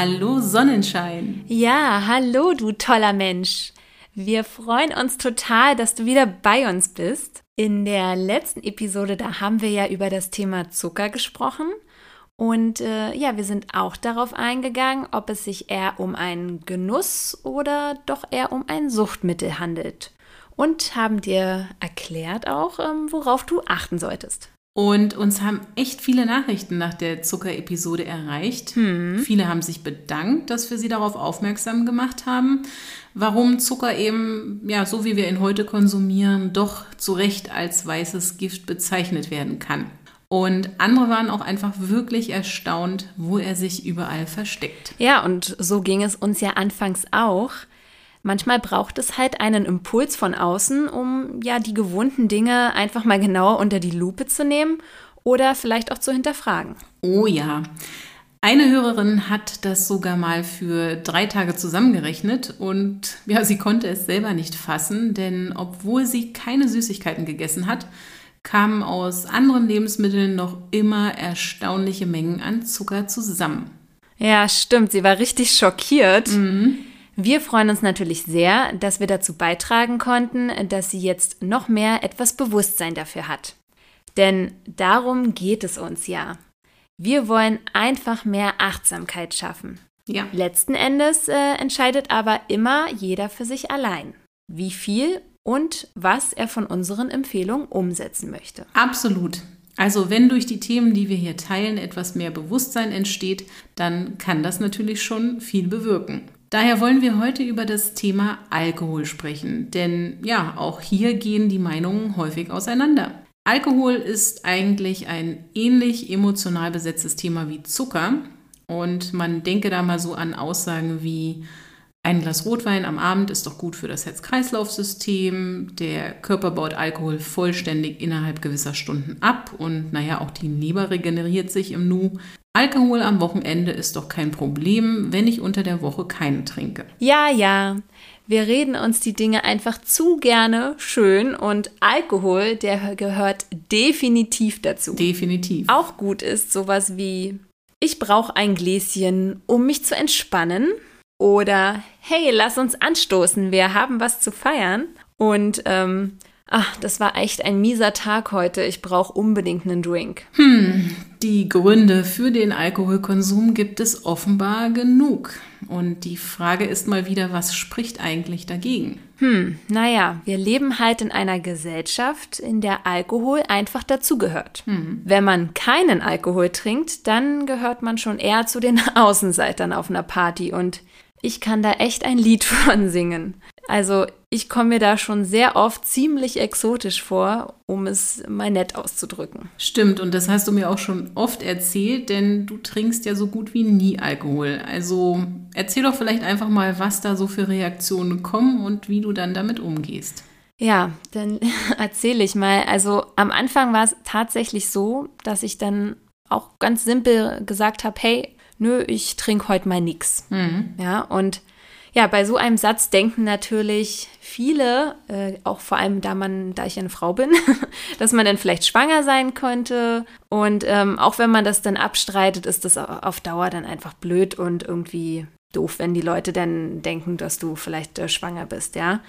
Hallo Sonnenschein. Ja, hallo du toller Mensch. Wir freuen uns total, dass du wieder bei uns bist. In der letzten Episode, da haben wir ja über das Thema Zucker gesprochen. Und äh, ja, wir sind auch darauf eingegangen, ob es sich eher um einen Genuss oder doch eher um ein Suchtmittel handelt. Und haben dir erklärt auch, ähm, worauf du achten solltest. Und uns haben echt viele Nachrichten nach der Zuckerepisode erreicht. Hm. Viele haben sich bedankt, dass wir sie darauf aufmerksam gemacht haben, warum Zucker eben, ja, so wie wir ihn heute konsumieren, doch zu Recht als weißes Gift bezeichnet werden kann. Und andere waren auch einfach wirklich erstaunt, wo er sich überall versteckt. Ja, und so ging es uns ja anfangs auch. Manchmal braucht es halt einen Impuls von außen, um ja die gewohnten Dinge einfach mal genauer unter die Lupe zu nehmen oder vielleicht auch zu hinterfragen. Oh ja. Eine Hörerin hat das sogar mal für drei Tage zusammengerechnet und ja, sie konnte es selber nicht fassen, denn obwohl sie keine Süßigkeiten gegessen hat, kamen aus anderen Lebensmitteln noch immer erstaunliche Mengen an Zucker zusammen. Ja, stimmt. Sie war richtig schockiert. Mhm. Wir freuen uns natürlich sehr, dass wir dazu beitragen konnten, dass sie jetzt noch mehr etwas Bewusstsein dafür hat. Denn darum geht es uns ja. Wir wollen einfach mehr Achtsamkeit schaffen. Ja. Letzten Endes äh, entscheidet aber immer jeder für sich allein, wie viel und was er von unseren Empfehlungen umsetzen möchte. Absolut. Also wenn durch die Themen, die wir hier teilen, etwas mehr Bewusstsein entsteht, dann kann das natürlich schon viel bewirken. Daher wollen wir heute über das Thema Alkohol sprechen, denn ja, auch hier gehen die Meinungen häufig auseinander. Alkohol ist eigentlich ein ähnlich emotional besetztes Thema wie Zucker und man denke da mal so an Aussagen wie ein Glas Rotwein am Abend ist doch gut für das Herz-Kreislauf-System. Der Körper baut Alkohol vollständig innerhalb gewisser Stunden ab und naja, auch die Leber regeneriert sich im Nu. Alkohol am Wochenende ist doch kein Problem, wenn ich unter der Woche keinen trinke. Ja, ja. Wir reden uns die Dinge einfach zu gerne schön und Alkohol, der gehört definitiv dazu. Definitiv. Auch gut ist sowas wie, ich brauche ein Gläschen, um mich zu entspannen. Oder hey, lass uns anstoßen, wir haben was zu feiern. Und ähm, ach, das war echt ein mieser Tag heute. Ich brauche unbedingt einen Drink. Hm, die Gründe für den Alkoholkonsum gibt es offenbar genug. Und die Frage ist mal wieder, was spricht eigentlich dagegen? Hm, naja, wir leben halt in einer Gesellschaft, in der Alkohol einfach dazugehört. Hm. Wenn man keinen Alkohol trinkt, dann gehört man schon eher zu den Außenseitern auf einer Party. Und ich kann da echt ein Lied von singen. Also ich komme mir da schon sehr oft ziemlich exotisch vor, um es mal nett auszudrücken. Stimmt, und das hast du mir auch schon oft erzählt, denn du trinkst ja so gut wie nie Alkohol. Also erzähl doch vielleicht einfach mal, was da so für Reaktionen kommen und wie du dann damit umgehst. Ja, dann erzähle ich mal. Also am Anfang war es tatsächlich so, dass ich dann auch ganz simpel gesagt habe, hey, nö, ich trinke heute mal nix. Mhm. Ja, und ja, bei so einem Satz denken natürlich viele, äh, auch vor allem da man, da ich eine Frau bin, dass man dann vielleicht schwanger sein könnte. Und ähm, auch wenn man das dann abstreitet, ist das auf Dauer dann einfach blöd und irgendwie doof, wenn die Leute dann denken, dass du vielleicht äh, schwanger bist, ja.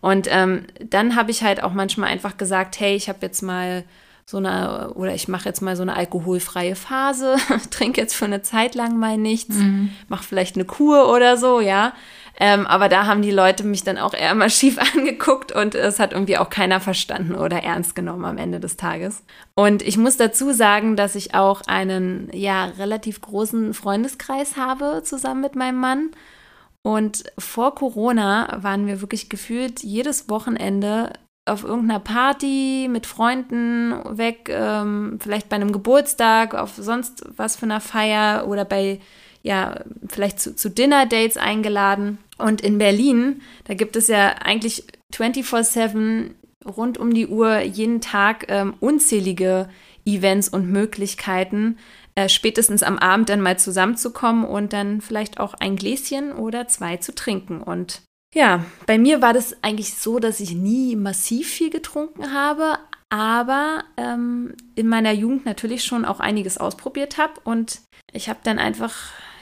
Und ähm, dann habe ich halt auch manchmal einfach gesagt, hey, ich habe jetzt mal so eine, oder ich mache jetzt mal so eine alkoholfreie Phase, trinke jetzt für eine Zeit lang mal nichts, mhm. mache vielleicht eine Kur oder so, ja. Ähm, aber da haben die Leute mich dann auch eher mal schief angeguckt und es hat irgendwie auch keiner verstanden oder ernst genommen am Ende des Tages. Und ich muss dazu sagen, dass ich auch einen ja relativ großen Freundeskreis habe zusammen mit meinem Mann. Und vor Corona waren wir wirklich gefühlt jedes Wochenende auf irgendeiner Party mit Freunden weg, ähm, vielleicht bei einem Geburtstag, auf sonst was für einer Feier oder bei, ja, vielleicht zu, zu Dinner-Dates eingeladen. Und in Berlin, da gibt es ja eigentlich 24-7 rund um die Uhr jeden Tag ähm, unzählige Events und Möglichkeiten, äh, spätestens am Abend dann mal zusammenzukommen und dann vielleicht auch ein Gläschen oder zwei zu trinken. Und ja, bei mir war das eigentlich so, dass ich nie massiv viel getrunken habe, aber ähm, in meiner Jugend natürlich schon auch einiges ausprobiert habe und ich habe dann einfach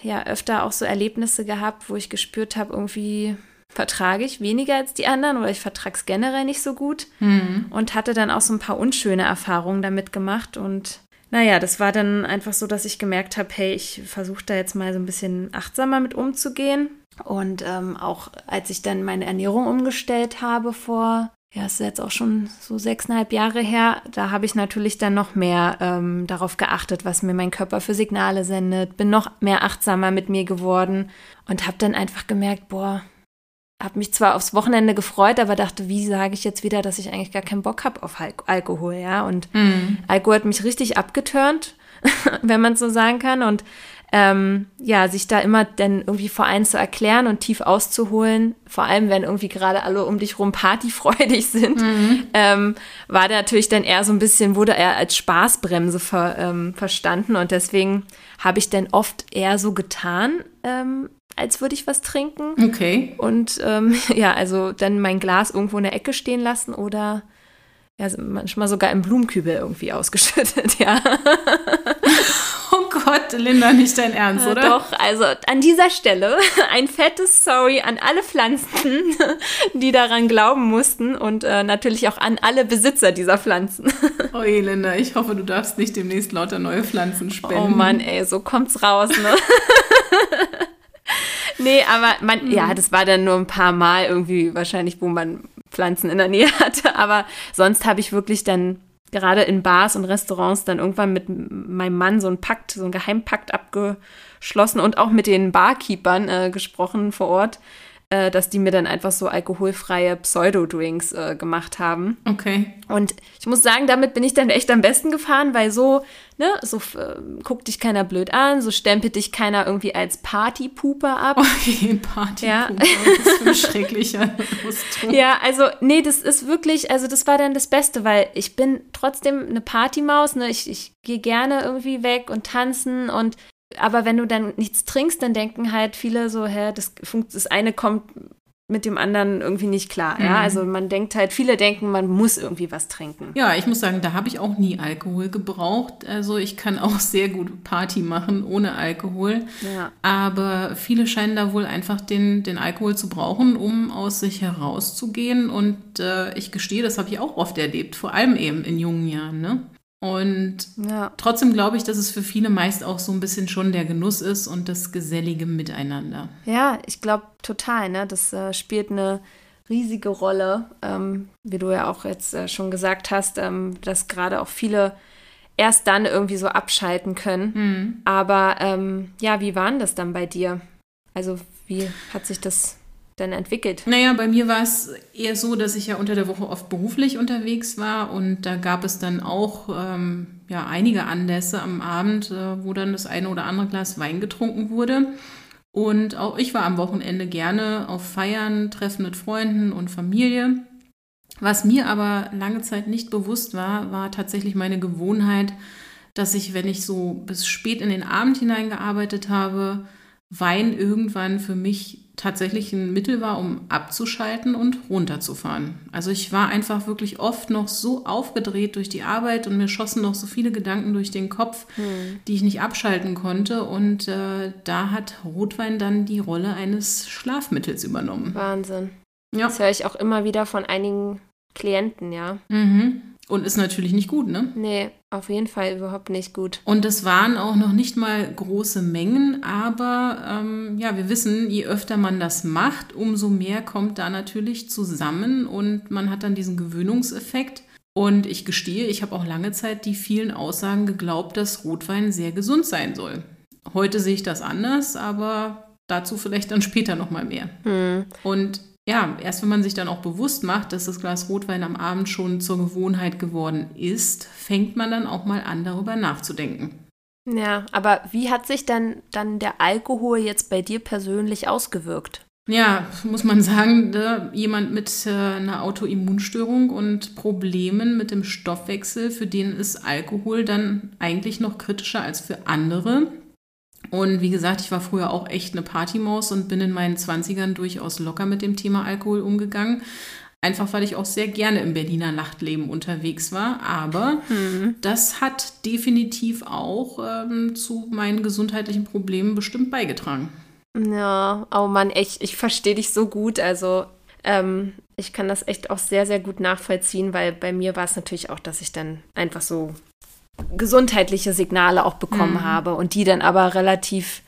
ja öfter auch so Erlebnisse gehabt, wo ich gespürt habe, irgendwie vertrage ich weniger als die anderen oder ich vertrage es generell nicht so gut mhm. und hatte dann auch so ein paar unschöne Erfahrungen damit gemacht und naja, das war dann einfach so, dass ich gemerkt habe, hey, ich versuche da jetzt mal so ein bisschen achtsamer mit umzugehen. Und ähm, auch als ich dann meine Ernährung umgestellt habe vor, ja, ist jetzt auch schon so sechseinhalb Jahre her, da habe ich natürlich dann noch mehr ähm, darauf geachtet, was mir mein Körper für Signale sendet, bin noch mehr achtsamer mit mir geworden und habe dann einfach gemerkt, boah, habe mich zwar aufs Wochenende gefreut, aber dachte, wie sage ich jetzt wieder, dass ich eigentlich gar keinen Bock habe auf Al Alkohol, ja? Und mhm. Alkohol hat mich richtig abgeturnt, wenn man so sagen kann. Und ähm, ja, sich da immer dann irgendwie vor einen zu erklären und tief auszuholen, vor allem wenn irgendwie gerade alle um dich rum partyfreudig sind, mhm. ähm, war natürlich dann eher so ein bisschen, wurde er als Spaßbremse ver, ähm, verstanden und deswegen habe ich dann oft eher so getan, ähm, als würde ich was trinken. Okay. Und ähm, ja, also dann mein Glas irgendwo in der Ecke stehen lassen oder ja, manchmal sogar im Blumenkübel irgendwie ausgeschüttet, ja. Oh Gott, Linda, nicht dein Ernst, oder? Doch, also an dieser Stelle ein fettes Sorry an alle Pflanzen, die daran glauben mussten und äh, natürlich auch an alle Besitzer dieser Pflanzen. Oh je, Linda, ich hoffe, du darfst nicht demnächst lauter neue Pflanzen spenden. Oh Mann, ey, so kommt's raus, ne? nee, aber man, mhm. ja, das war dann nur ein paar Mal irgendwie wahrscheinlich, wo man Pflanzen in der Nähe hatte. Aber sonst habe ich wirklich dann gerade in Bars und Restaurants dann irgendwann mit meinem Mann so einen Pakt, so einen Geheimpakt abgeschlossen und auch mit den Barkeepern äh, gesprochen vor Ort, äh, dass die mir dann einfach so alkoholfreie Pseudo-Drinks äh, gemacht haben. Okay. Und ich muss sagen, damit bin ich dann echt am besten gefahren, weil so, ne, so äh, guckt dich keiner blöd an, so stempelt dich keiner irgendwie als Partypooper ab. Okay, Partypooper, ja. das ist ein schrecklicher Ausdruck. Ja, also, nee, das ist wirklich, also das war dann das Beste, weil ich bin trotzdem eine Partymaus, ne, ich, ich gehe gerne irgendwie weg und tanzen und aber wenn du dann nichts trinkst, dann denken halt viele so, hä, das, das eine kommt mit dem anderen irgendwie nicht klar. Ja? Mhm. Also man denkt halt, viele denken, man muss irgendwie was trinken. Ja, ich muss sagen, da habe ich auch nie Alkohol gebraucht. Also ich kann auch sehr gut Party machen ohne Alkohol. Ja. Aber viele scheinen da wohl einfach den, den Alkohol zu brauchen, um aus sich herauszugehen. Und äh, ich gestehe, das habe ich auch oft erlebt, vor allem eben in jungen Jahren. Ne? Und ja. trotzdem glaube ich, dass es für viele meist auch so ein bisschen schon der Genuss ist und das gesellige Miteinander. Ja, ich glaube total. Ne? Das äh, spielt eine riesige Rolle, ähm, wie du ja auch jetzt äh, schon gesagt hast, ähm, dass gerade auch viele erst dann irgendwie so abschalten können. Mhm. Aber ähm, ja, wie war denn das dann bei dir? Also wie hat sich das denn entwickelt? Naja, bei mir war es eher so, dass ich ja unter der Woche oft beruflich unterwegs war und da gab es dann auch ähm, ja, einige Anlässe am Abend, äh, wo dann das eine oder andere Glas Wein getrunken wurde. Und auch ich war am Wochenende gerne auf Feiern, Treffen mit Freunden und Familie. Was mir aber lange Zeit nicht bewusst war, war tatsächlich meine Gewohnheit, dass ich, wenn ich so bis spät in den Abend hineingearbeitet habe, Wein irgendwann für mich tatsächlich ein Mittel war, um abzuschalten und runterzufahren. Also ich war einfach wirklich oft noch so aufgedreht durch die Arbeit und mir schossen noch so viele Gedanken durch den Kopf, hm. die ich nicht abschalten konnte. Und äh, da hat Rotwein dann die Rolle eines Schlafmittels übernommen. Wahnsinn. Ja. Das höre ich auch immer wieder von einigen Klienten, ja. Mhm. Und ist natürlich nicht gut, ne? Nee, auf jeden Fall überhaupt nicht gut. Und es waren auch noch nicht mal große Mengen, aber ähm, ja, wir wissen, je öfter man das macht, umso mehr kommt da natürlich zusammen und man hat dann diesen Gewöhnungseffekt. Und ich gestehe, ich habe auch lange Zeit die vielen Aussagen geglaubt, dass Rotwein sehr gesund sein soll. Heute sehe ich das anders, aber dazu vielleicht dann später nochmal mehr. Hm. Und ja, erst wenn man sich dann auch bewusst macht, dass das Glas Rotwein am Abend schon zur Gewohnheit geworden ist, fängt man dann auch mal an, darüber nachzudenken. Ja, aber wie hat sich dann, dann der Alkohol jetzt bei dir persönlich ausgewirkt? Ja, muss man sagen, jemand mit äh, einer Autoimmunstörung und Problemen mit dem Stoffwechsel, für den ist Alkohol dann eigentlich noch kritischer als für andere. Und wie gesagt, ich war früher auch echt eine Partymaus und bin in meinen 20ern durchaus locker mit dem Thema Alkohol umgegangen. Einfach weil ich auch sehr gerne im Berliner Nachtleben unterwegs war. Aber hm. das hat definitiv auch ähm, zu meinen gesundheitlichen Problemen bestimmt beigetragen. Ja, oh Mann, echt, ich verstehe dich so gut. Also ähm, ich kann das echt auch sehr, sehr gut nachvollziehen, weil bei mir war es natürlich auch, dass ich dann einfach so gesundheitliche Signale auch bekommen mhm. habe und die dann aber relativ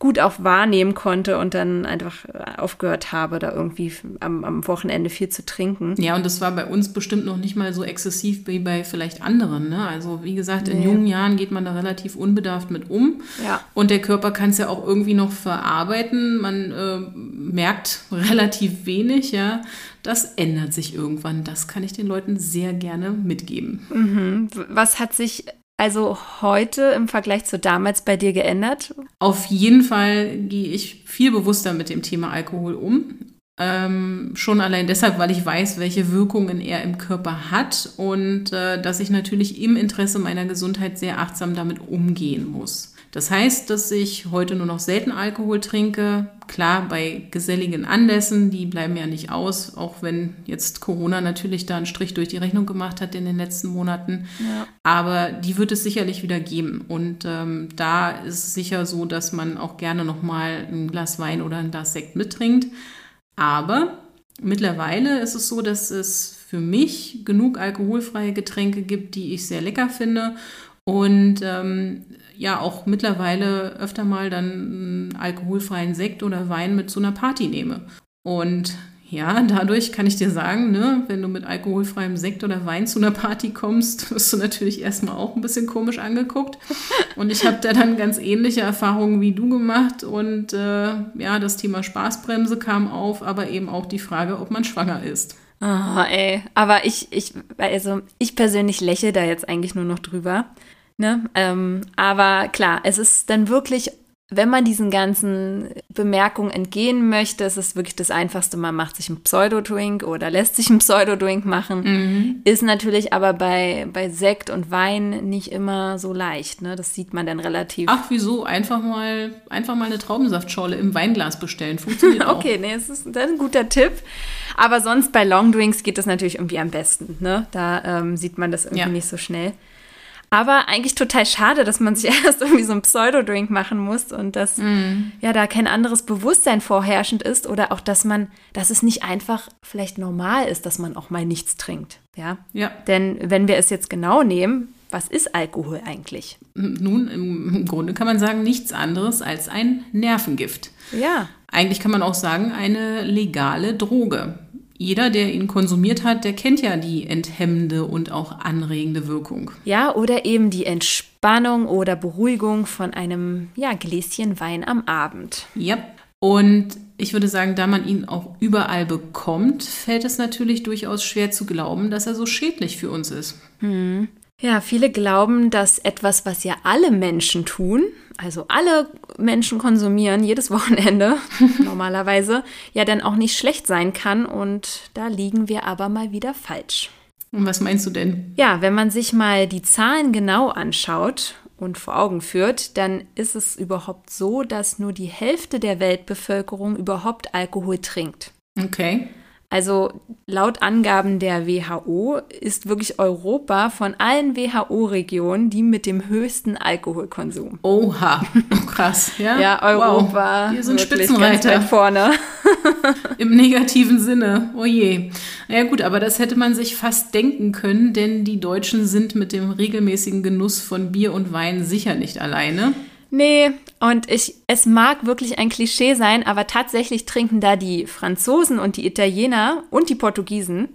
gut auch wahrnehmen konnte und dann einfach äh, aufgehört habe, da irgendwie am, am, Wochenende viel zu trinken. Ja, und das war bei uns bestimmt noch nicht mal so exzessiv wie bei vielleicht anderen. Ne? Also wie gesagt, in nee. jungen Jahren geht man da relativ unbedarft mit um. Ja. Und der Körper kann es ja auch irgendwie noch verarbeiten. Man äh, merkt relativ wenig, ja. Das ändert sich irgendwann. Das kann ich den Leuten sehr gerne mitgeben. Mhm. Was hat sich also heute im Vergleich zu damals bei dir geändert? Auf jeden Fall gehe ich viel bewusster mit dem Thema Alkohol um. Ähm, schon allein deshalb, weil ich weiß, welche Wirkungen er im Körper hat und äh, dass ich natürlich im Interesse meiner Gesundheit sehr achtsam damit umgehen muss. Das heißt, dass ich heute nur noch selten Alkohol trinke. Klar, bei geselligen Anlässen, die bleiben ja nicht aus, auch wenn jetzt Corona natürlich da einen Strich durch die Rechnung gemacht hat in den letzten Monaten. Ja. Aber die wird es sicherlich wieder geben. Und ähm, da ist es sicher so, dass man auch gerne nochmal ein Glas Wein oder ein Glas Sekt mittrinkt. Aber mittlerweile ist es so, dass es für mich genug alkoholfreie Getränke gibt, die ich sehr lecker finde und ähm, ja auch mittlerweile öfter mal dann einen alkoholfreien Sekt oder Wein mit zu einer Party nehme. Und ja, dadurch kann ich dir sagen, ne, wenn du mit alkoholfreiem Sekt oder Wein zu einer Party kommst, wirst du natürlich erstmal auch ein bisschen komisch angeguckt. Und ich habe da dann ganz ähnliche Erfahrungen wie du gemacht. Und äh, ja, das Thema Spaßbremse kam auf, aber eben auch die Frage, ob man schwanger ist. Oh, ey. Aber ich, ich, also ich persönlich lächle da jetzt eigentlich nur noch drüber. Ne? Ähm, aber klar, es ist dann wirklich, wenn man diesen ganzen Bemerkungen entgehen möchte, ist es wirklich das Einfachste. Man macht sich einen Pseudodrink oder lässt sich einen Pseudodrink machen. Mhm. Ist natürlich aber bei, bei Sekt und Wein nicht immer so leicht. Ne? Das sieht man dann relativ. Ach, wieso? Einfach mal, einfach mal eine Traubensaftschorle im Weinglas bestellen. Funktioniert auch. okay, nee, das ist, das ist ein guter Tipp. Aber sonst bei Longdrinks geht das natürlich irgendwie am besten. Ne? Da ähm, sieht man das irgendwie ja. nicht so schnell. Aber eigentlich total schade, dass man sich erst irgendwie so einen Pseudodrink machen muss und dass mm. ja da kein anderes Bewusstsein vorherrschend ist oder auch, dass man, dass es nicht einfach vielleicht normal ist, dass man auch mal nichts trinkt. Ja. ja. Denn wenn wir es jetzt genau nehmen, was ist Alkohol eigentlich? Nun, im Grunde kann man sagen, nichts anderes als ein Nervengift. Ja. Eigentlich kann man auch sagen, eine legale Droge jeder, der ihn konsumiert hat, der kennt ja die enthemmende und auch anregende Wirkung. Ja, oder eben die Entspannung oder Beruhigung von einem ja, Gläschen Wein am Abend. Ja, und ich würde sagen, da man ihn auch überall bekommt, fällt es natürlich durchaus schwer zu glauben, dass er so schädlich für uns ist. Hm. Ja, viele glauben, dass etwas, was ja alle Menschen tun, also alle Menschen konsumieren jedes Wochenende normalerweise, ja dann auch nicht schlecht sein kann und da liegen wir aber mal wieder falsch. Und was meinst du denn? Ja, wenn man sich mal die Zahlen genau anschaut und vor Augen führt, dann ist es überhaupt so, dass nur die Hälfte der Weltbevölkerung überhaupt Alkohol trinkt. Okay. Also laut Angaben der WHO ist wirklich Europa von allen WHO-Regionen die mit dem höchsten Alkoholkonsum. Oha, oh, krass. Ja, ja Europa. Wow. Wir sind Spitzenreiter. vorne. Im negativen Sinne. Oh je. Ja gut, aber das hätte man sich fast denken können, denn die Deutschen sind mit dem regelmäßigen Genuss von Bier und Wein sicher nicht alleine. Nee, und ich, es mag wirklich ein Klischee sein, aber tatsächlich trinken da die Franzosen und die Italiener und die Portugiesen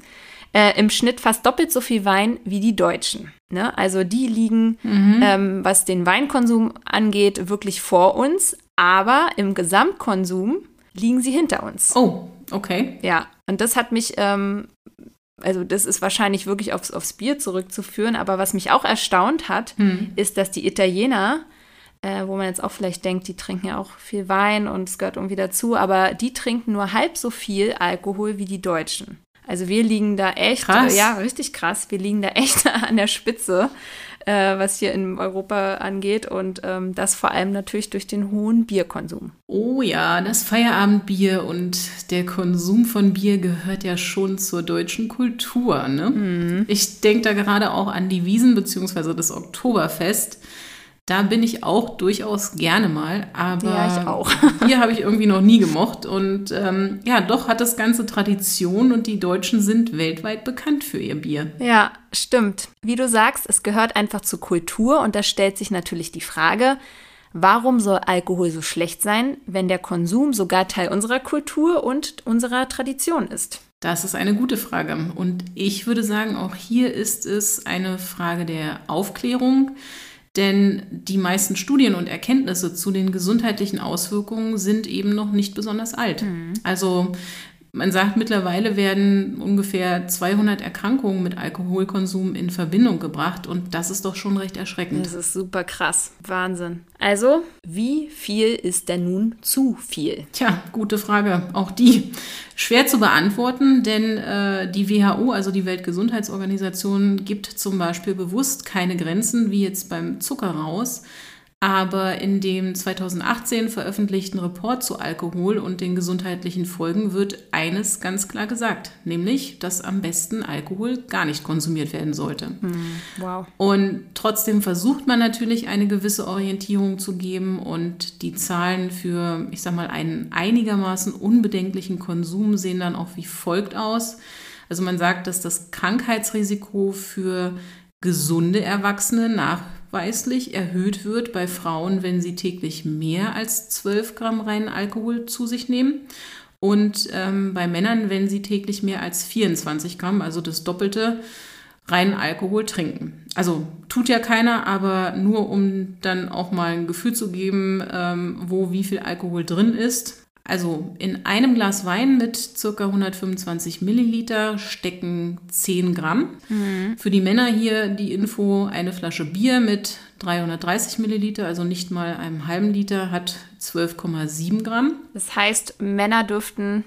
äh, im Schnitt fast doppelt so viel Wein wie die Deutschen. Ne? Also die liegen, mhm. ähm, was den Weinkonsum angeht, wirklich vor uns, aber im Gesamtkonsum liegen sie hinter uns. Oh, okay. Ja, und das hat mich, ähm, also das ist wahrscheinlich wirklich aufs, aufs Bier zurückzuführen, aber was mich auch erstaunt hat, hm. ist, dass die Italiener, äh, wo man jetzt auch vielleicht denkt, die trinken ja auch viel Wein und es gehört irgendwie dazu, aber die trinken nur halb so viel Alkohol wie die Deutschen. Also wir liegen da echt, krass. ja, richtig krass. Wir liegen da echt an der Spitze, äh, was hier in Europa angeht. Und ähm, das vor allem natürlich durch den hohen Bierkonsum. Oh ja, das Feierabendbier und der Konsum von Bier gehört ja schon zur deutschen Kultur. Ne? Mhm. Ich denke da gerade auch an die Wiesen bzw. das Oktoberfest. Da bin ich auch durchaus gerne mal, aber ja, ich auch. Bier habe ich irgendwie noch nie gemocht. Und ähm, ja, doch hat das Ganze Tradition und die Deutschen sind weltweit bekannt für ihr Bier. Ja, stimmt. Wie du sagst, es gehört einfach zur Kultur und da stellt sich natürlich die Frage, warum soll Alkohol so schlecht sein, wenn der Konsum sogar Teil unserer Kultur und unserer Tradition ist? Das ist eine gute Frage. Und ich würde sagen, auch hier ist es eine Frage der Aufklärung. Denn die meisten Studien und Erkenntnisse zu den gesundheitlichen Auswirkungen sind eben noch nicht besonders alt. Mhm. Also man sagt, mittlerweile werden ungefähr 200 Erkrankungen mit Alkoholkonsum in Verbindung gebracht und das ist doch schon recht erschreckend. Das ist super krass. Wahnsinn. Also, wie viel ist denn nun zu viel? Tja, gute Frage. Auch die. Schwer zu beantworten, denn äh, die WHO, also die Weltgesundheitsorganisation, gibt zum Beispiel bewusst keine Grenzen, wie jetzt beim Zucker raus. Aber in dem 2018 veröffentlichten Report zu Alkohol und den gesundheitlichen Folgen wird eines ganz klar gesagt, nämlich, dass am besten Alkohol gar nicht konsumiert werden sollte. Hm, wow. Und trotzdem versucht man natürlich eine gewisse Orientierung zu geben und die Zahlen für, ich sag mal, einen einigermaßen unbedenklichen Konsum sehen dann auch wie folgt aus. Also man sagt, dass das Krankheitsrisiko für gesunde Erwachsene nach nachweislich erhöht wird bei Frauen, wenn sie täglich mehr als 12 Gramm reinen Alkohol zu sich nehmen. Und ähm, bei Männern, wenn sie täglich mehr als 24 Gramm, also das Doppelte, reinen Alkohol trinken. Also tut ja keiner, aber nur um dann auch mal ein Gefühl zu geben, ähm, wo wie viel Alkohol drin ist. Also in einem Glas Wein mit ca. 125 Milliliter stecken 10 Gramm. Mhm. Für die Männer hier die Info, eine Flasche Bier mit 330 Milliliter, also nicht mal einem halben Liter, hat 12,7 Gramm. Das heißt, Männer dürften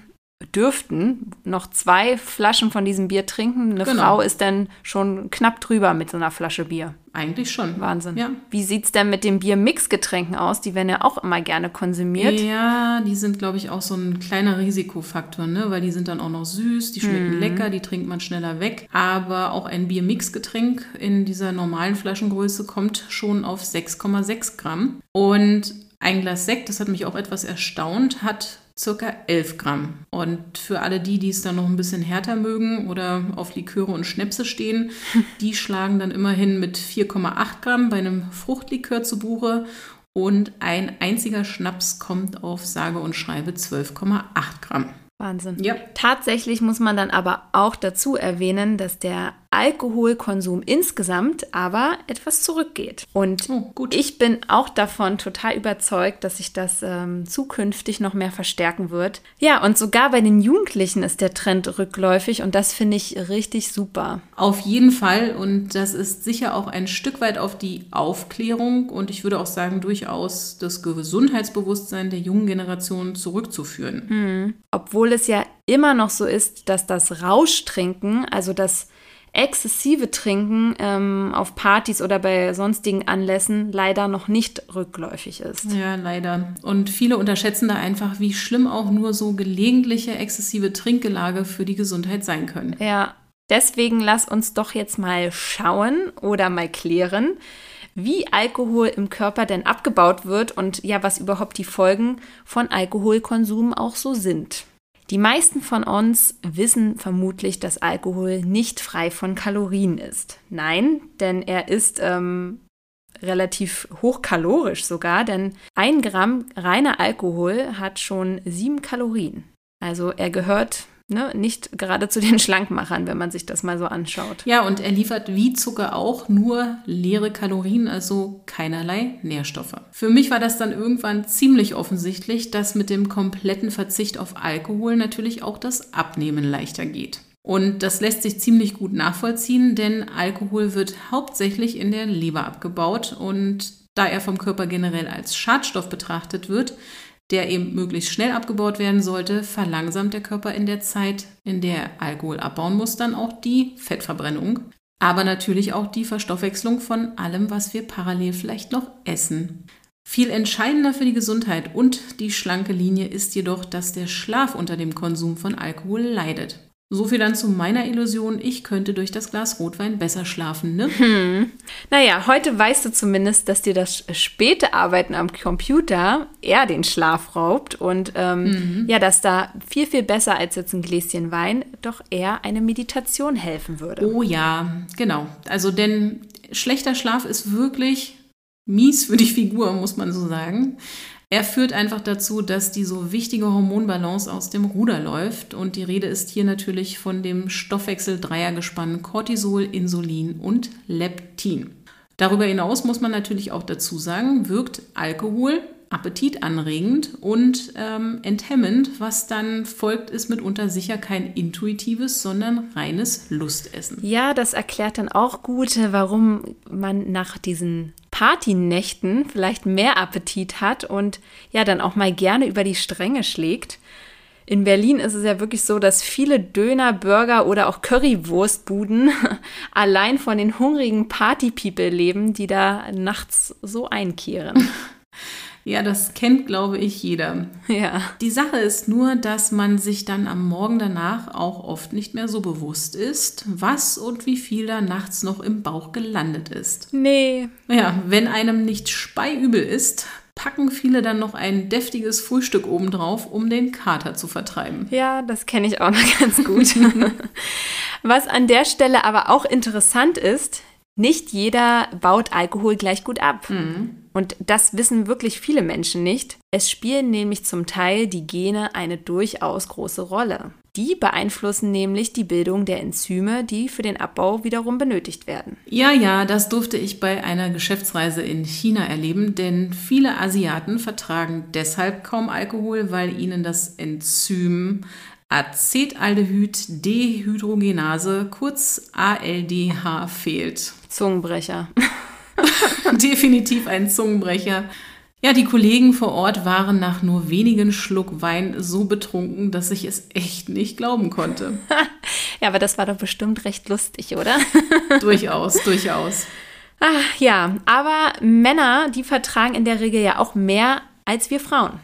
dürften noch zwei Flaschen von diesem Bier trinken. Eine genau. Frau ist dann schon knapp drüber mit so einer Flasche Bier. Eigentlich schon. Wahnsinn. Ja. Wie sieht es denn mit den Biermixgetränken aus? Die werden ja auch immer gerne konsumiert. Ja, die sind, glaube ich, auch so ein kleiner Risikofaktor, ne? weil die sind dann auch noch süß, die schmecken mhm. lecker, die trinkt man schneller weg. Aber auch ein Biermixgetränk in dieser normalen Flaschengröße kommt schon auf 6,6 Gramm. Und ein Glas Sekt, das hat mich auch etwas erstaunt, hat circa 11 Gramm. Und für alle die, die es dann noch ein bisschen härter mögen oder auf Liköre und Schnäpse stehen, die schlagen dann immerhin mit 4,8 Gramm bei einem Fruchtlikör zu Buche. Und ein einziger Schnaps kommt auf sage und schreibe 12,8 Gramm. Wahnsinn. Ja. Tatsächlich muss man dann aber auch dazu erwähnen, dass der Alkoholkonsum insgesamt aber etwas zurückgeht. Und oh, ich bin auch davon total überzeugt, dass sich das ähm, zukünftig noch mehr verstärken wird. Ja, und sogar bei den Jugendlichen ist der Trend rückläufig und das finde ich richtig super. Auf jeden Fall und das ist sicher auch ein Stück weit auf die Aufklärung und ich würde auch sagen durchaus das Gesundheitsbewusstsein der jungen Generation zurückzuführen. Mhm. Obwohl es ja immer noch so ist, dass das Rauschtrinken, also das exzessive Trinken ähm, auf Partys oder bei sonstigen Anlässen leider noch nicht rückläufig ist. Ja, leider. Und viele unterschätzen da einfach, wie schlimm auch nur so gelegentliche exzessive Trinkgelage für die Gesundheit sein können. Ja, deswegen lass uns doch jetzt mal schauen oder mal klären, wie Alkohol im Körper denn abgebaut wird und ja, was überhaupt die Folgen von Alkoholkonsum auch so sind. Die meisten von uns wissen vermutlich, dass Alkohol nicht frei von Kalorien ist. Nein, denn er ist ähm, relativ hochkalorisch sogar, denn ein Gramm reiner Alkohol hat schon sieben Kalorien. Also er gehört ne, nicht gerade zu den Schlankmachern, wenn man sich das mal so anschaut. Ja, und er liefert wie Zucker auch nur leere Kalorien, also keinerlei Nährstoffe. Für mich war das dann irgendwann ziemlich offensichtlich, dass mit dem kompletten Verzicht auf Alkohol natürlich auch das Abnehmen leichter geht. Und das lässt sich ziemlich gut nachvollziehen, denn Alkohol wird hauptsächlich in der Leber abgebaut und da er vom Körper generell als Schadstoff betrachtet wird, der eben möglichst schnell abgebaut werden sollte, verlangsamt der Körper in der Zeit, in der er Alkohol abbauen muss, dann auch die Fettverbrennung, aber natürlich auch die Verstoffwechslung von allem, was wir parallel vielleicht noch essen. Viel entscheidender für die Gesundheit und die schlanke Linie ist jedoch, dass der Schlaf unter dem Konsum von Alkohol leidet. So viel dann zu meiner Illusion, ich könnte durch das Glas Rotwein besser schlafen, ne? Hm. Naja, heute weißt du zumindest, dass dir das späte Arbeiten am Computer eher den Schlaf raubt und ähm, mhm. ja, dass da viel, viel besser als jetzt ein Gläschen Wein doch eher eine Meditation helfen würde. Oh ja, genau. Also, denn schlechter Schlaf ist wirklich mies für die Figur, muss man so sagen. Er führt einfach dazu, dass die so wichtige Hormonbalance aus dem Ruder läuft. Und die Rede ist hier natürlich von dem Stoffwechsel-Dreiergespann Cortisol, Insulin und Leptin. Darüber hinaus muss man natürlich auch dazu sagen, wirkt Alkohol appetitanregend und ähm, enthemmend. Was dann folgt, ist mitunter sicher kein intuitives, sondern reines Lustessen. Ja, das erklärt dann auch gut, warum man nach diesen Partynächten vielleicht mehr Appetit hat und ja dann auch mal gerne über die Stränge schlägt. In Berlin ist es ja wirklich so, dass viele Döner, Burger oder auch Currywurstbuden allein von den hungrigen Partypeople leben, die da nachts so einkehren. Ja, das kennt, glaube ich, jeder. Ja. Die Sache ist nur, dass man sich dann am Morgen danach auch oft nicht mehr so bewusst ist, was und wie viel da nachts noch im Bauch gelandet ist. Nee. Ja, wenn einem nicht speiübel ist, packen viele dann noch ein deftiges Frühstück obendrauf, um den Kater zu vertreiben. Ja, das kenne ich auch noch ganz gut. Was an der Stelle aber auch interessant ist, nicht jeder baut Alkohol gleich gut ab. Mhm. Und das wissen wirklich viele Menschen nicht. Es spielen nämlich zum Teil die Gene eine durchaus große Rolle. Die beeinflussen nämlich die Bildung der Enzyme, die für den Abbau wiederum benötigt werden. Ja, ja, das durfte ich bei einer Geschäftsreise in China erleben, denn viele Asiaten vertragen deshalb kaum Alkohol, weil ihnen das Enzym Acetaldehyd-Dehydrogenase, kurz ALDH, fehlt. Zungenbrecher. Definitiv ein Zungenbrecher. Ja, die Kollegen vor Ort waren nach nur wenigen Schluck Wein so betrunken, dass ich es echt nicht glauben konnte. ja, aber das war doch bestimmt recht lustig, oder? durchaus, durchaus. Ach, ja, aber Männer, die vertragen in der Regel ja auch mehr als wir Frauen.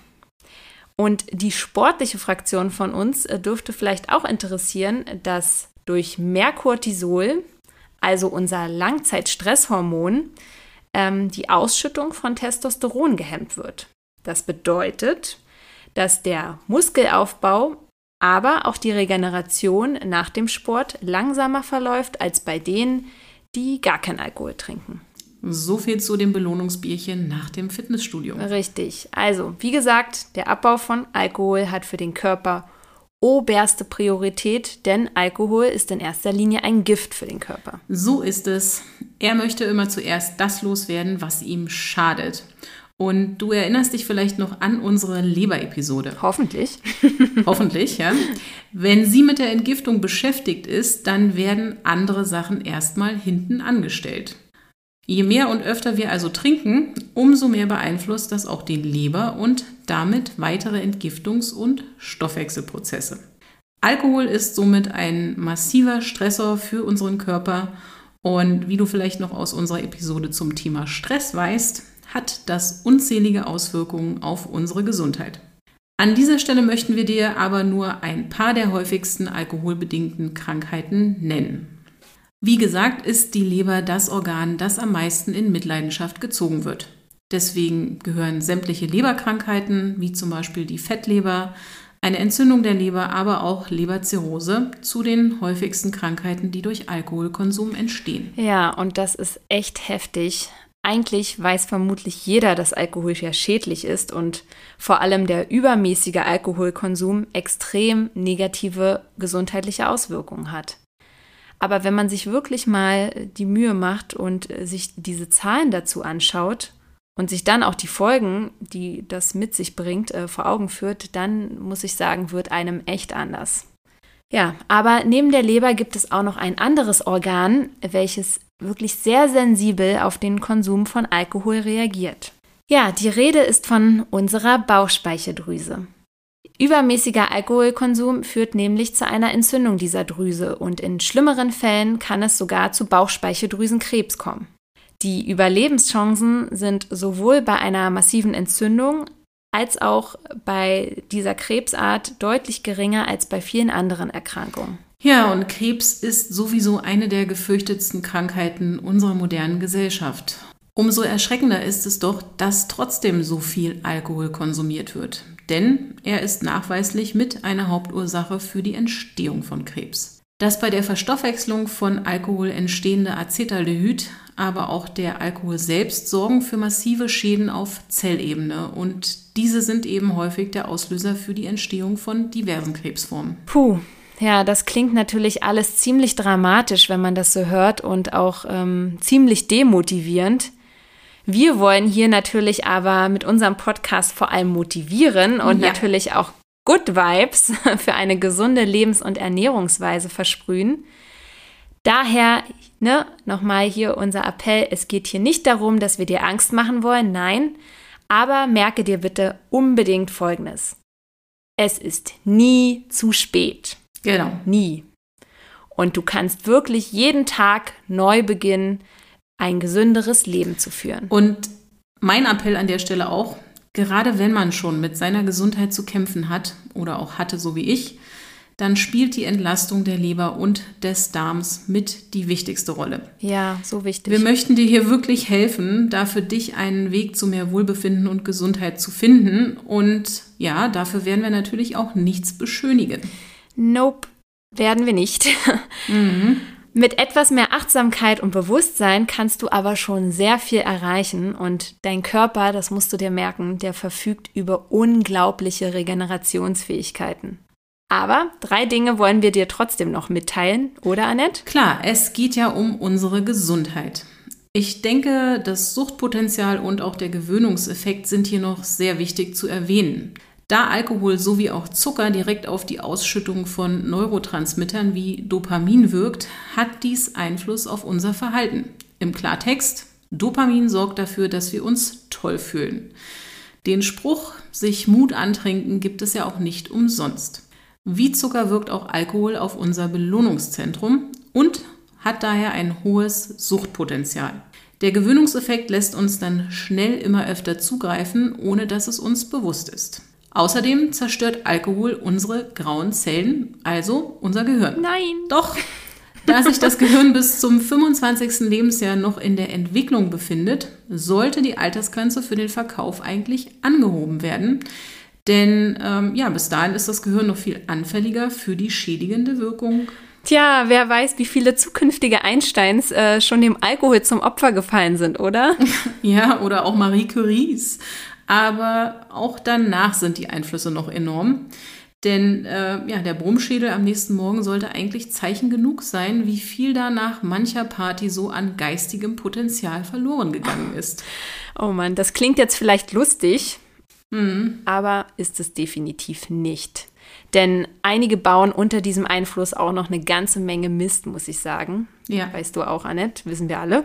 Und die sportliche Fraktion von uns äh, dürfte vielleicht auch interessieren, dass durch mehr Cortisol, also unser Langzeitstresshormon, ähm, die Ausschüttung von Testosteron gehemmt wird. Das bedeutet, dass der Muskelaufbau, aber auch die Regeneration nach dem Sport langsamer verläuft als bei denen, die gar kein Alkohol trinken. So viel zu dem Belohnungsbierchen nach dem Fitnessstudio. Richtig. Also, wie gesagt, der Abbau von Alkohol hat für den Körper oberste Priorität, denn Alkohol ist in erster Linie ein Gift für den Körper. So ist es. Er möchte immer zuerst das loswerden, was ihm schadet. Und du erinnerst dich vielleicht noch an unsere Leber-Episode. Hoffentlich. Hoffentlich, ja. Wenn sie mit der Entgiftung beschäftigt ist, dann werden andere Sachen erstmal hinten angestellt. Je mehr und öfter wir also trinken, umso mehr beeinflusst das auch die Leber und damit weitere Entgiftungs- und Stoffwechselprozesse. Alkohol ist somit ein massiver Stressor für unseren Körper und wie du vielleicht noch aus unserer Episode zum Thema Stress weißt, hat das unzählige Auswirkungen auf unsere Gesundheit. An dieser Stelle möchten wir dir aber nur ein paar der häufigsten alkoholbedingten Krankheiten nennen. Wie gesagt, ist die Leber das Organ, das am meisten in Mitleidenschaft gezogen wird. Deswegen gehören sämtliche Leberkrankheiten, wie zum Beispiel die Fettleber, eine Entzündung der Leber, aber auch Leberzirrhose zu den häufigsten Krankheiten, die durch Alkoholkonsum entstehen. Ja, und das ist echt heftig. eigentlich weiß vermutlich jeder, dass Alkohol ja schädlich ist und vor allem der übermäßige Alkoholkonsum extrem negative gesundheitliche Auswirkungen hat. Aber wenn man sich wirklich mal die Mühe macht und sich diese Zahlen dazu anschaut und sich dann auch die Folgen, die das mit sich bringt, äh, vor Augen führt, dann muss ich sagen, wird einem echt anders. Ja, aber neben der Leber gibt es auch noch ein anderes Organ, welches wirklich sehr sensibel auf den Konsum von Alkohol reagiert. Ja, die Rede ist von unserer Bauchspeicheldrüse. Übermäßiger Alkoholkonsum führt nämlich zu einer Entzündung dieser Drüse und in schlimmeren Fällen kann es sogar zu Bauchspeicheldrüsenkrebs kommen. Die Überlebenschancen sind sowohl bei einer massiven Entzündung als auch bei dieser Krebsart deutlich geringer als bei vielen anderen Erkrankungen. Ja, und Krebs ist sowieso eine der gefürchtetsten Krankheiten unserer modernen Gesellschaft. Umso erschreckender ist es doch, dass trotzdem so viel Alkohol konsumiert wird. Denn er ist nachweislich mit einer Hauptursache für die Entstehung von Krebs. Das bei der Verstoffwechslung von Alkohol entstehende Acetaldehyd, aber auch der Alkohol selbst sorgen für massive Schäden auf Zellebene und diese sind eben häufig der Auslöser für die Entstehung von diversen Krebsformen. Puh, ja, das klingt natürlich alles ziemlich dramatisch, wenn man das so hört und auch ähm, ziemlich demotivierend. Wir wollen hier natürlich aber mit unserem Podcast vor allem motivieren und ja. natürlich auch Good Vibes für eine gesunde Lebens- und Ernährungsweise versprühen. Daher, ne, nochmal hier unser Appell, es geht hier nicht darum, dass wir dir Angst machen wollen, nein, aber merke dir bitte unbedingt Folgendes. Es ist nie zu spät. Genau. Nie. Und du kannst wirklich jeden Tag neu beginnen, ein gesünderes Leben zu führen. Und mein Appell an der Stelle auch, gerade wenn man schon mit seiner Gesundheit zu kämpfen hat oder auch hatte, so wie ich, dann spielt die Entlastung der Leber und des Darms mit die wichtigste Rolle. Ja, so wichtig. Wir möchten dir hier wirklich helfen, da für dich einen Weg zu mehr Wohlbefinden und Gesundheit zu finden. Und ja, dafür werden wir natürlich auch nichts beschönigen. Nope, werden wir nicht. Mhm. Mit etwas mehr Achtsamkeit und Bewusstsein kannst du aber schon sehr viel erreichen und dein Körper, das musst du dir merken, der verfügt über unglaubliche Regenerationsfähigkeiten. Aber drei Dinge wollen wir dir trotzdem noch mitteilen, oder Annette? Klar, es geht ja um unsere Gesundheit. Ich denke, das Suchtpotenzial und auch der Gewöhnungseffekt sind hier noch sehr wichtig zu erwähnen. Da Alkohol sowie auch Zucker direkt auf die Ausschüttung von Neurotransmittern wie Dopamin wirkt, hat dies Einfluss auf unser Verhalten. Im Klartext, Dopamin sorgt dafür, dass wir uns toll fühlen. Den Spruch, sich Mut antrinken, gibt es ja auch nicht umsonst. Wie Zucker wirkt auch Alkohol auf unser Belohnungszentrum und hat daher ein hohes Suchtpotenzial. Der Gewöhnungseffekt lässt uns dann schnell immer öfter zugreifen, ohne dass es uns bewusst ist. Außerdem zerstört Alkohol unsere grauen Zellen, also unser Gehirn. Nein. Doch. Da sich das Gehirn bis zum 25. Lebensjahr noch in der Entwicklung befindet, sollte die Altersgrenze für den Verkauf eigentlich angehoben werden. Denn ähm, ja, bis dahin ist das Gehirn noch viel anfälliger für die schädigende Wirkung. Tja, wer weiß, wie viele zukünftige Einsteins äh, schon dem Alkohol zum Opfer gefallen sind, oder? ja, oder auch Marie Curies. Aber auch danach sind die Einflüsse noch enorm. Denn äh, ja, der Brummschädel am nächsten Morgen sollte eigentlich Zeichen genug sein, wie viel da nach mancher Party so an geistigem Potenzial verloren gegangen ist. Oh Mann, das klingt jetzt vielleicht lustig, mhm. aber ist es definitiv nicht. Denn einige bauen unter diesem Einfluss auch noch eine ganze Menge Mist, muss ich sagen. Ja. Weißt du auch, Annette, wissen wir alle.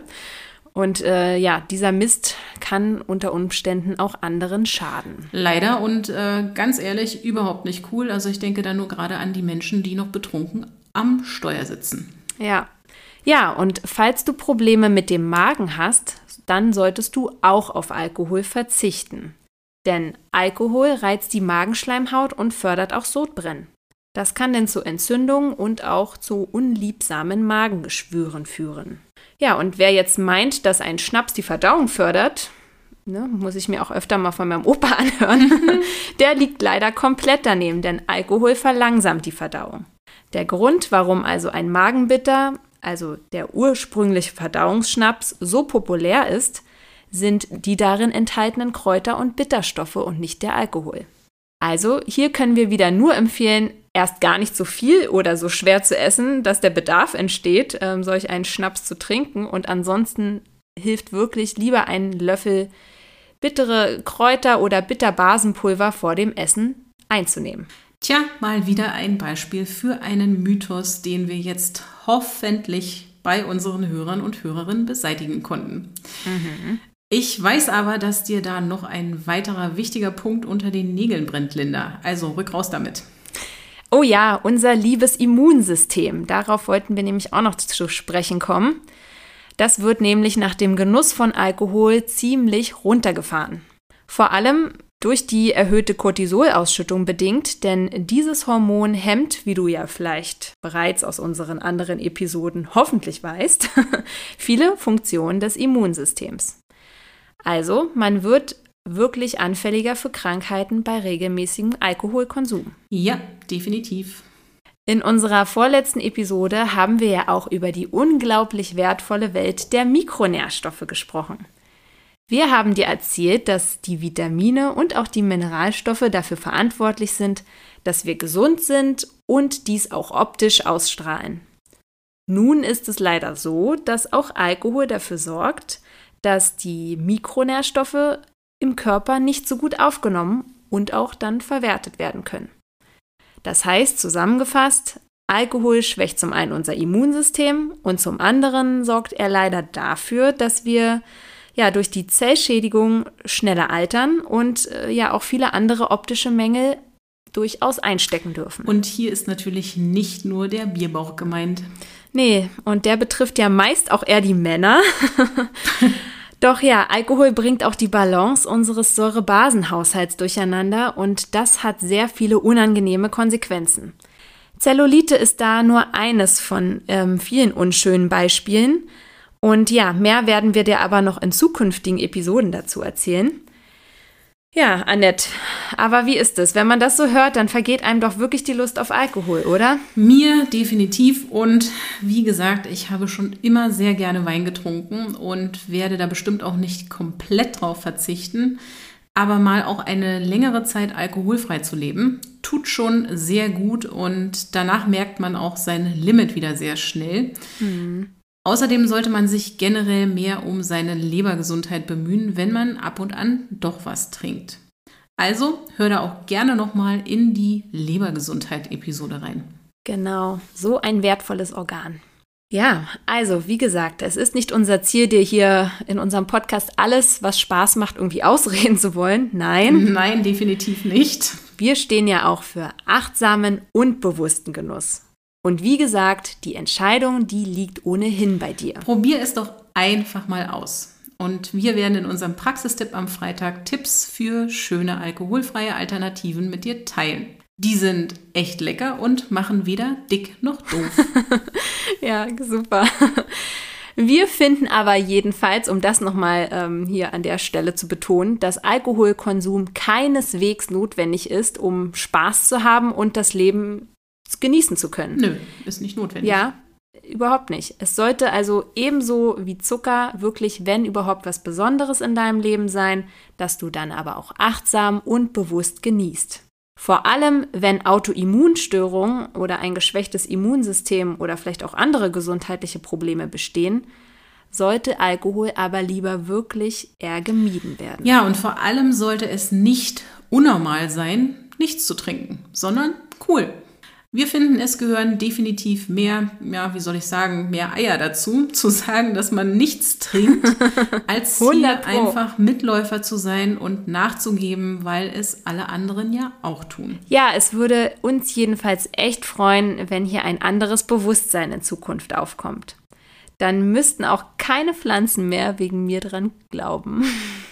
Und äh, ja, dieser Mist kann unter Umständen auch anderen schaden. Leider und äh, ganz ehrlich, überhaupt nicht cool. Also ich denke da nur gerade an die Menschen, die noch betrunken am Steuer sitzen. Ja. Ja, und falls du Probleme mit dem Magen hast, dann solltest du auch auf Alkohol verzichten. Denn Alkohol reizt die Magenschleimhaut und fördert auch Sodbrennen. Das kann dann zu Entzündungen und auch zu unliebsamen Magengeschwüren führen. Ja, und wer jetzt meint, dass ein Schnaps die Verdauung fördert, ne, muss ich mir auch öfter mal von meinem Opa anhören, der liegt leider komplett daneben, denn Alkohol verlangsamt die Verdauung. Der Grund, warum also ein Magenbitter, also der ursprüngliche Verdauungsschnaps, so populär ist, sind die darin enthaltenen Kräuter und Bitterstoffe und nicht der Alkohol. Also hier können wir wieder nur empfehlen, erst gar nicht so viel oder so schwer zu essen, dass der Bedarf entsteht, ähm, solch einen Schnaps zu trinken. Und ansonsten hilft wirklich lieber ein Löffel bittere Kräuter oder Bitterbasenpulver vor dem Essen einzunehmen. Tja, mal wieder ein Beispiel für einen Mythos, den wir jetzt hoffentlich bei unseren Hörern und Hörerinnen beseitigen konnten. Mhm. Ich weiß aber, dass dir da noch ein weiterer wichtiger Punkt unter den Nägeln brennt, Linda. Also rück raus damit. Oh ja, unser liebes Immunsystem. Darauf wollten wir nämlich auch noch zu sprechen kommen. Das wird nämlich nach dem Genuss von Alkohol ziemlich runtergefahren. Vor allem durch die erhöhte Cortisolausschüttung bedingt, denn dieses Hormon hemmt, wie du ja vielleicht bereits aus unseren anderen Episoden hoffentlich weißt, viele Funktionen des Immunsystems. Also, man wird wirklich anfälliger für Krankheiten bei regelmäßigem Alkoholkonsum. Ja, definitiv. In unserer vorletzten Episode haben wir ja auch über die unglaublich wertvolle Welt der Mikronährstoffe gesprochen. Wir haben dir erzählt, dass die Vitamine und auch die Mineralstoffe dafür verantwortlich sind, dass wir gesund sind und dies auch optisch ausstrahlen. Nun ist es leider so, dass auch Alkohol dafür sorgt, dass die Mikronährstoffe im Körper nicht so gut aufgenommen und auch dann verwertet werden können. Das heißt, zusammengefasst, Alkohol schwächt zum einen unser Immunsystem und zum anderen sorgt er leider dafür, dass wir ja durch die Zellschädigung schneller altern und äh, ja auch viele andere optische Mängel durchaus einstecken dürfen. Und hier ist natürlich nicht nur der Bierbauch gemeint. Nee, und der betrifft ja meist auch eher die Männer. Doch ja, Alkohol bringt auch die Balance unseres Säurebasenhaushalts durcheinander und das hat sehr viele unangenehme Konsequenzen. Zellulite ist da nur eines von ähm, vielen unschönen Beispielen. Und ja, mehr werden wir dir aber noch in zukünftigen Episoden dazu erzählen. Ja, Annette, aber wie ist es? Wenn man das so hört, dann vergeht einem doch wirklich die Lust auf Alkohol, oder? Mir definitiv. Und wie gesagt, ich habe schon immer sehr gerne Wein getrunken und werde da bestimmt auch nicht komplett drauf verzichten. Aber mal auch eine längere Zeit alkoholfrei zu leben, tut schon sehr gut und danach merkt man auch sein Limit wieder sehr schnell. Mhm. Außerdem sollte man sich generell mehr um seine Lebergesundheit bemühen, wenn man ab und an doch was trinkt. Also hör da auch gerne nochmal in die Lebergesundheit-Episode rein. Genau, so ein wertvolles Organ. Ja, also wie gesagt, es ist nicht unser Ziel, dir hier in unserem Podcast alles, was Spaß macht, irgendwie ausreden zu wollen. Nein. Nein, definitiv nicht. Wir stehen ja auch für achtsamen und bewussten Genuss. Und wie gesagt, die Entscheidung, die liegt ohnehin bei dir. Probier es doch einfach mal aus. Und wir werden in unserem Praxistipp am Freitag Tipps für schöne alkoholfreie Alternativen mit dir teilen. Die sind echt lecker und machen weder dick noch doof. ja, super. Wir finden aber jedenfalls, um das nochmal ähm, hier an der Stelle zu betonen, dass Alkoholkonsum keineswegs notwendig ist, um Spaß zu haben und das Leben genießen zu können. Nö, ist nicht notwendig. Ja, überhaupt nicht. Es sollte also ebenso wie Zucker wirklich, wenn überhaupt was Besonderes in deinem Leben sein, dass du dann aber auch achtsam und bewusst genießt. Vor allem, wenn Autoimmunstörungen oder ein geschwächtes Immunsystem oder vielleicht auch andere gesundheitliche Probleme bestehen, sollte Alkohol aber lieber wirklich eher gemieden werden. Ja, und vor allem sollte es nicht unnormal sein, nichts zu trinken, sondern cool. Wir finden, es gehören definitiv mehr, ja, wie soll ich sagen, mehr Eier dazu, zu sagen, dass man nichts trinkt, als hier einfach Mitläufer zu sein und nachzugeben, weil es alle anderen ja auch tun. Ja, es würde uns jedenfalls echt freuen, wenn hier ein anderes Bewusstsein in Zukunft aufkommt. Dann müssten auch keine Pflanzen mehr wegen mir dran glauben.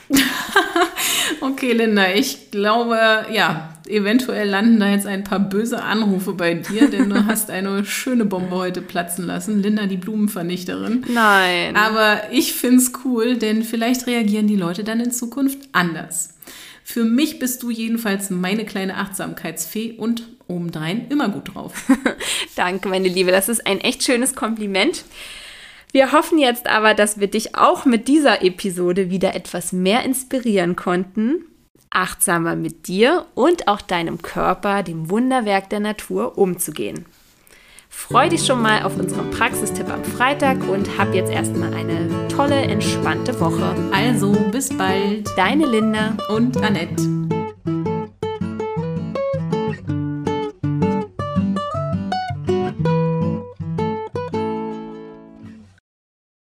okay, Linda, ich glaube, ja, eventuell landen da jetzt ein paar böse Anrufe bei dir, denn du hast eine schöne Bombe heute platzen lassen. Linda, die Blumenvernichterin. Nein. Aber ich finde es cool, denn vielleicht reagieren die Leute dann in Zukunft anders. Für mich bist du jedenfalls meine kleine Achtsamkeitsfee und obendrein immer gut drauf. Danke, meine Liebe. Das ist ein echt schönes Kompliment. Wir hoffen jetzt aber, dass wir dich auch mit dieser Episode wieder etwas mehr inspirieren konnten, achtsamer mit dir und auch deinem Körper, dem Wunderwerk der Natur, umzugehen. Freu dich schon mal auf unseren Praxistipp am Freitag und hab jetzt erstmal eine tolle, entspannte Woche. Also, bis bald. Deine Linda und Annette.